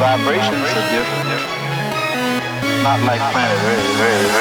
vibrations are different. Not like planet Earth.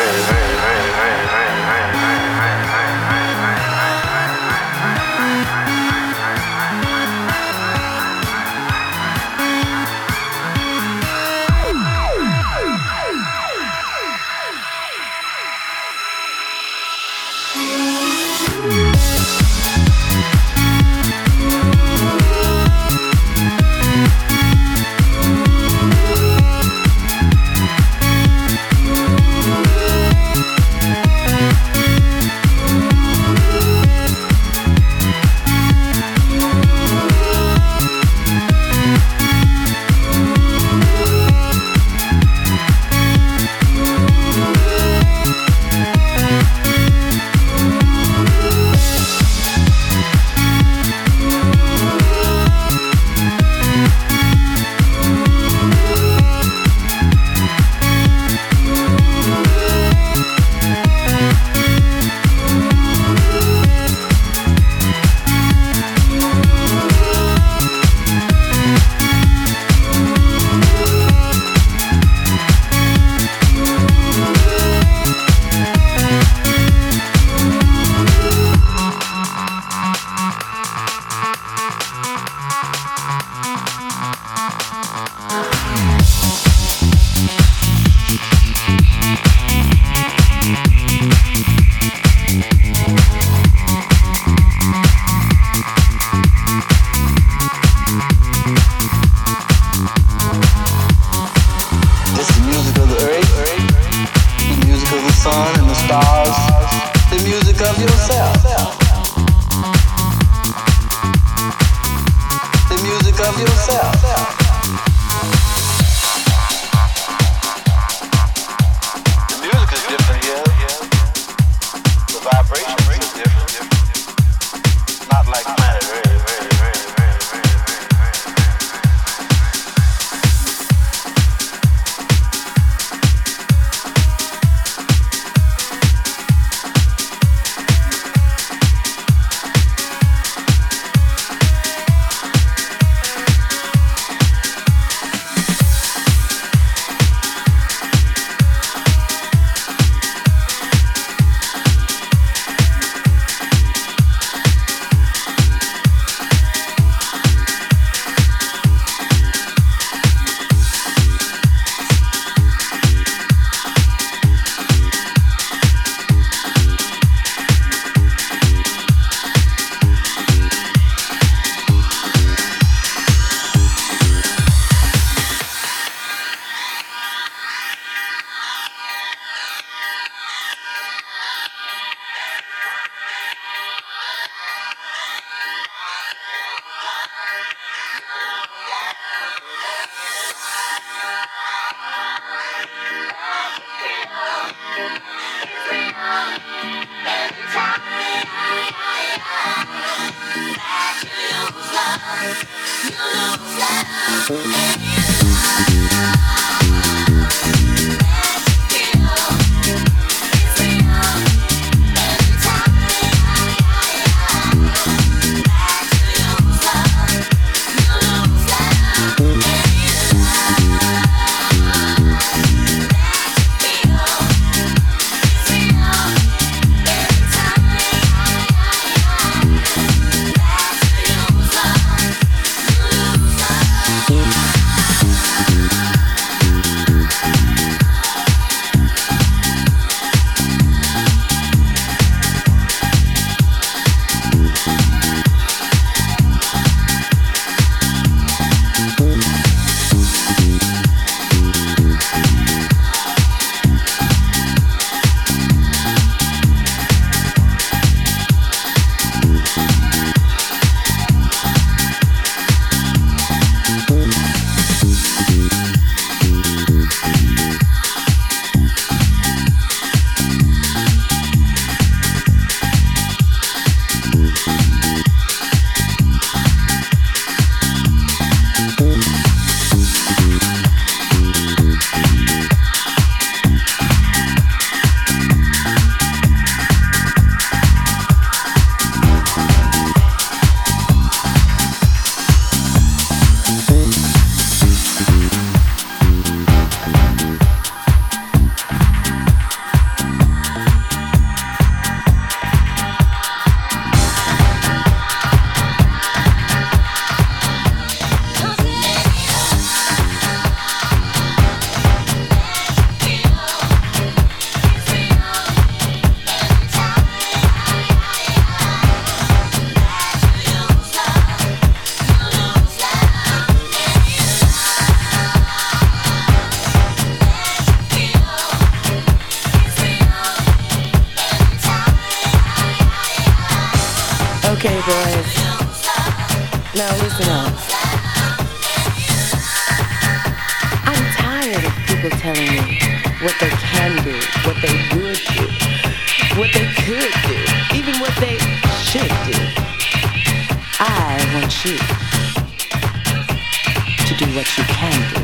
you can do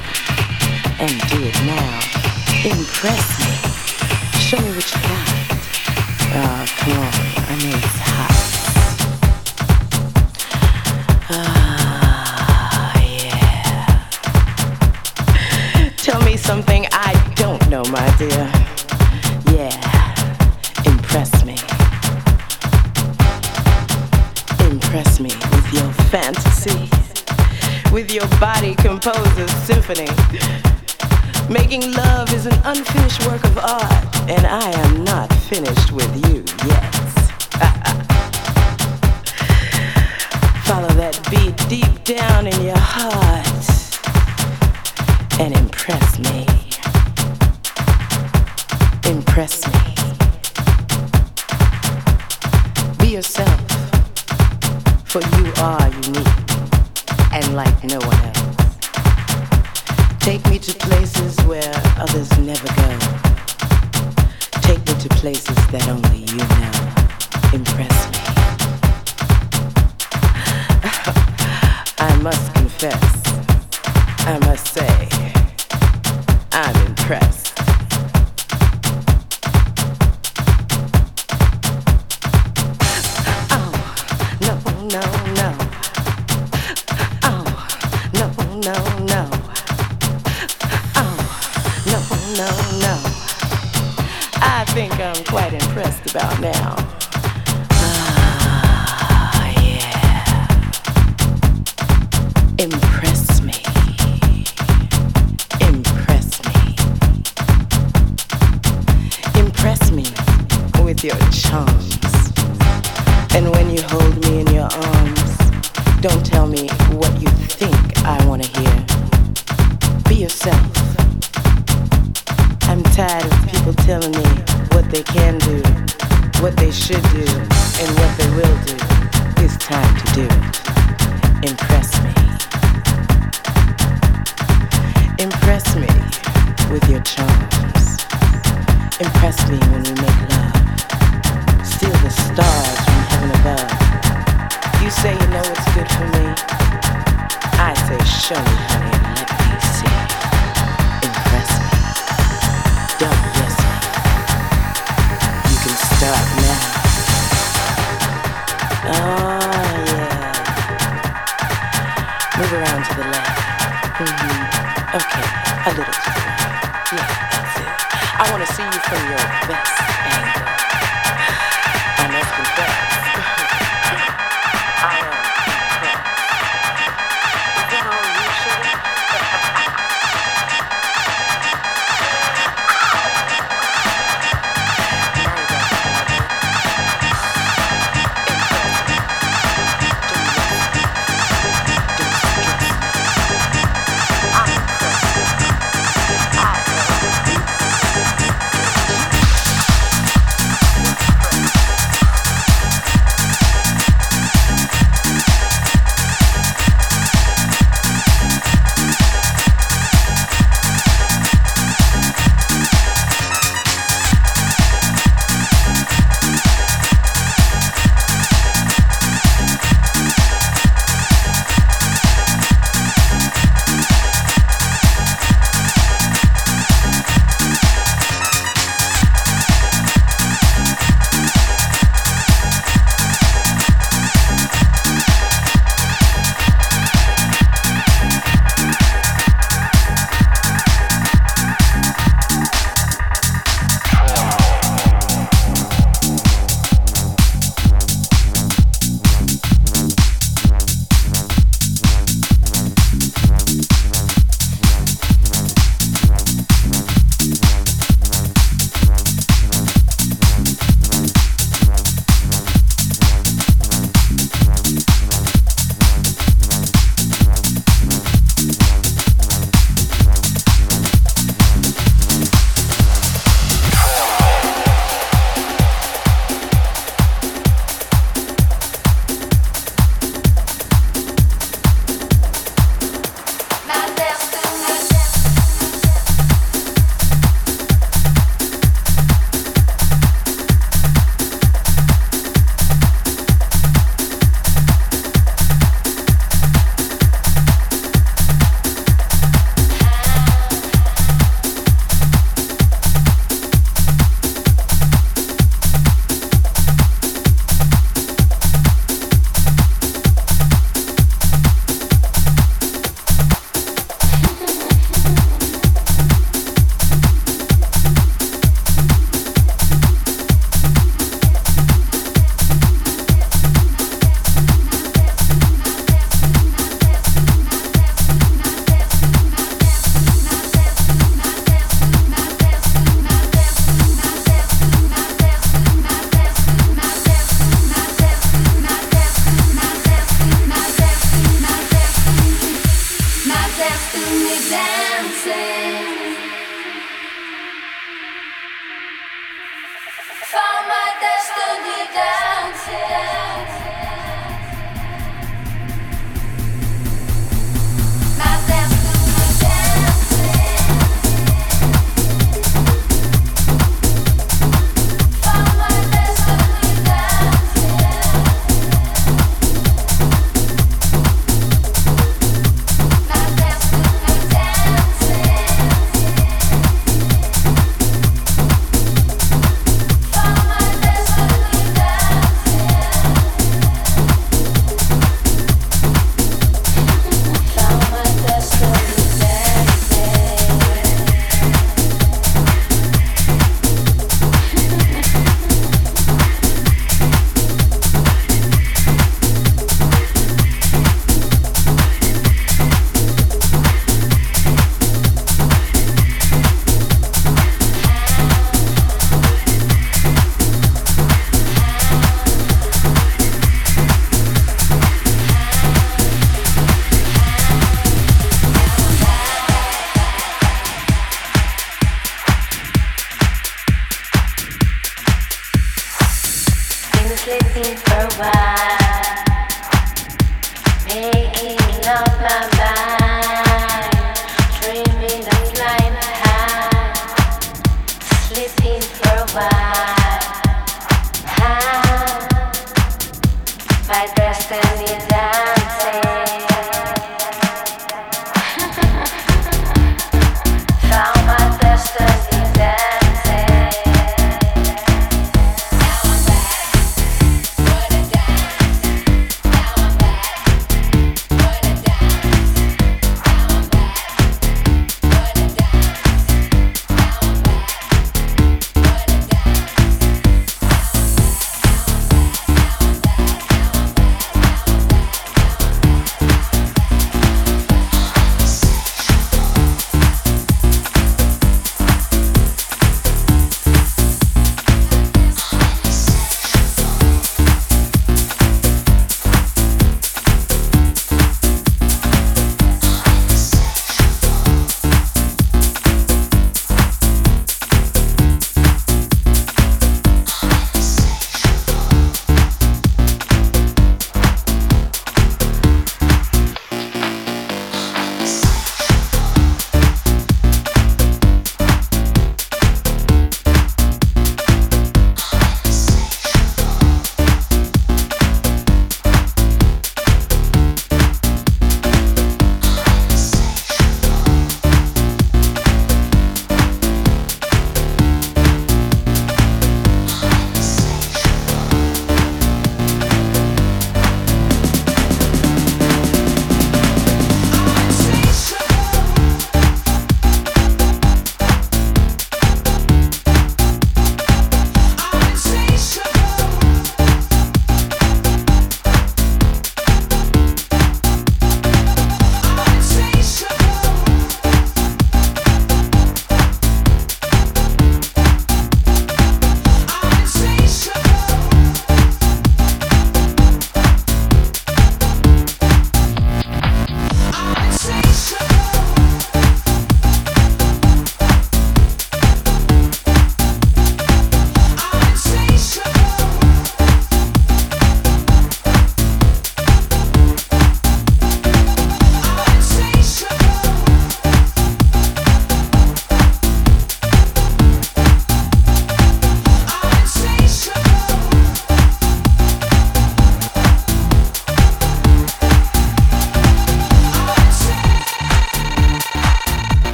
and do it now. Impress me. symphony. Making love is an unfinished work of art, and I am not finished with do, and what they will do. It's time to do it. Impress me. Impress me with your charms. Impress me when we make love. Steal the stars from heaven above. You say you know what's good for me. I say, show me, honey, Okay, a little. Yeah, that's it. I want to see you from your best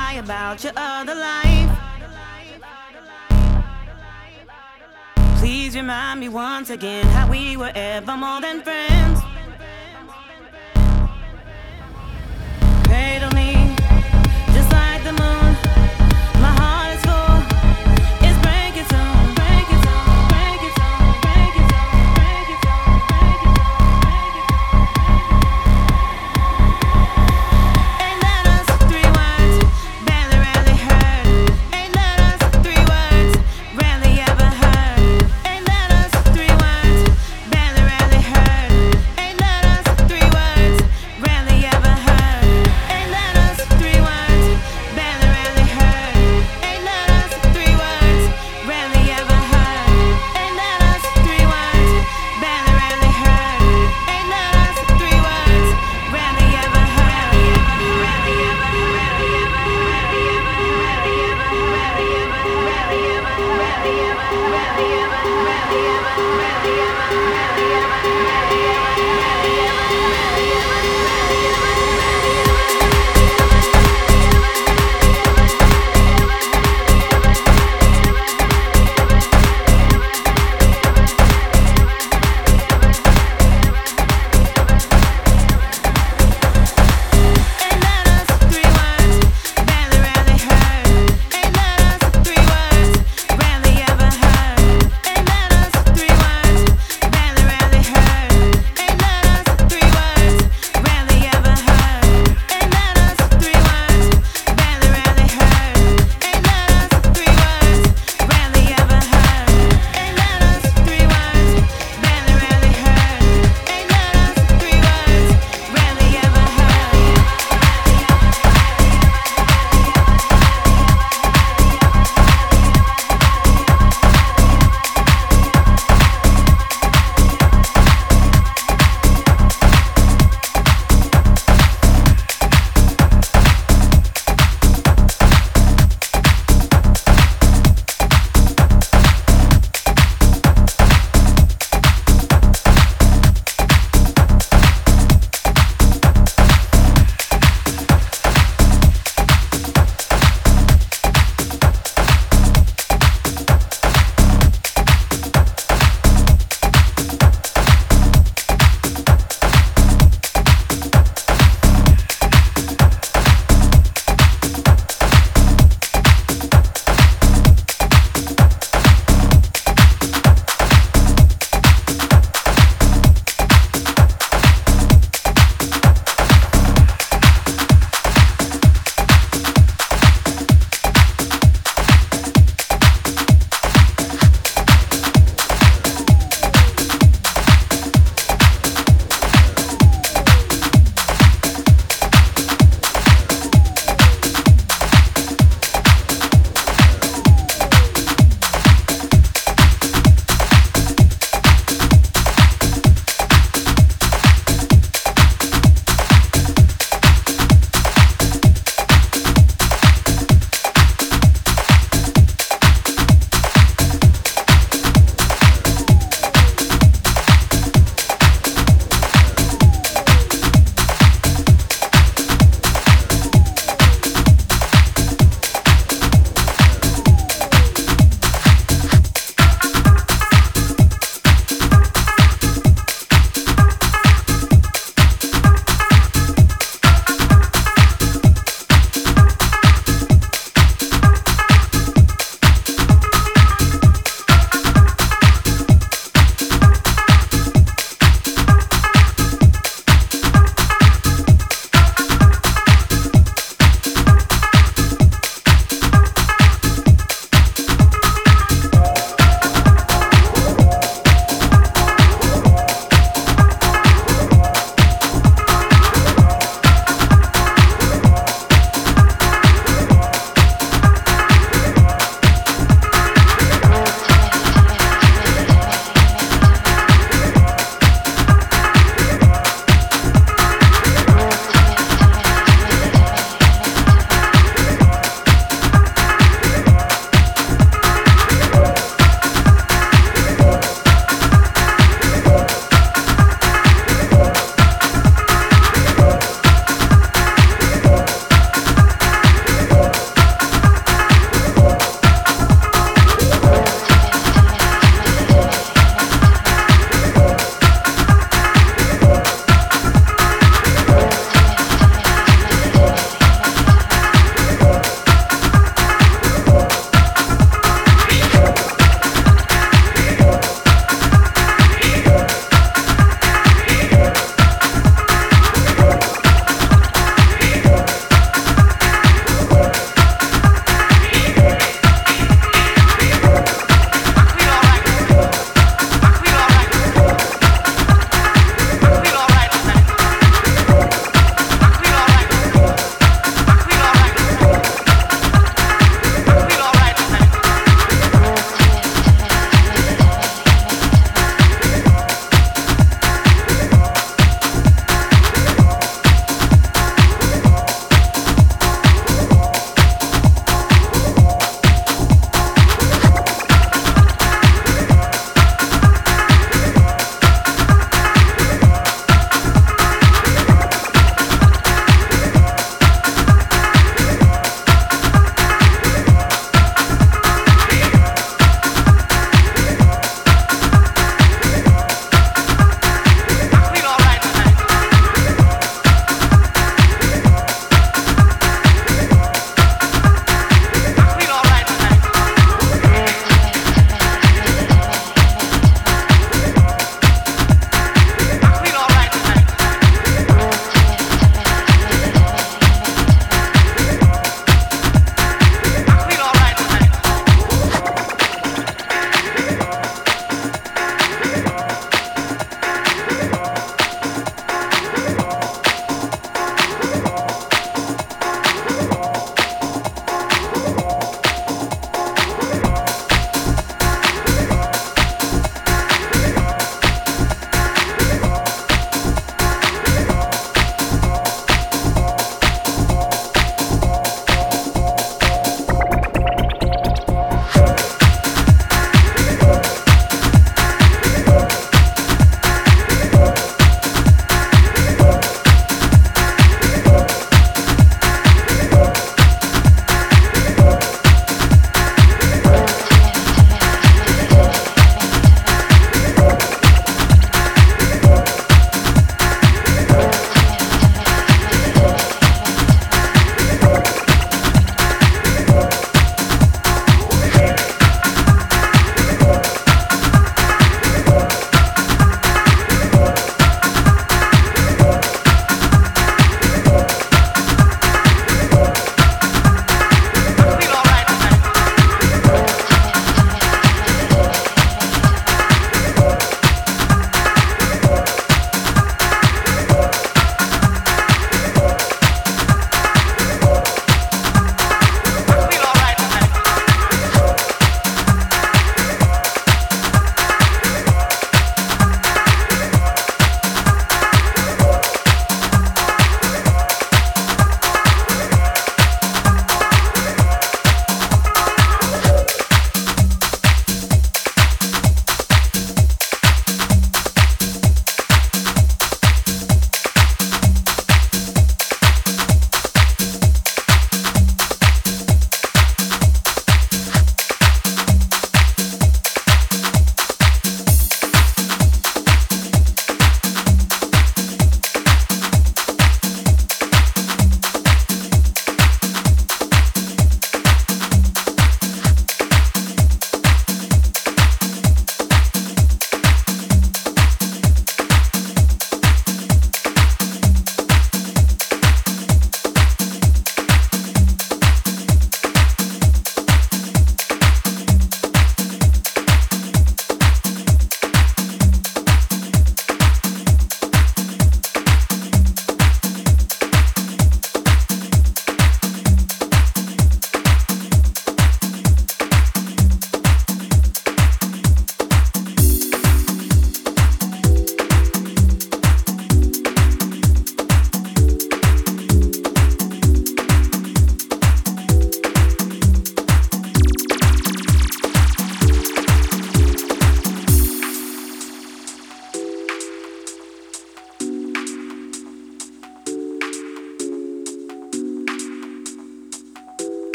lie about your other life. Please remind me once again how we were ever more than friends.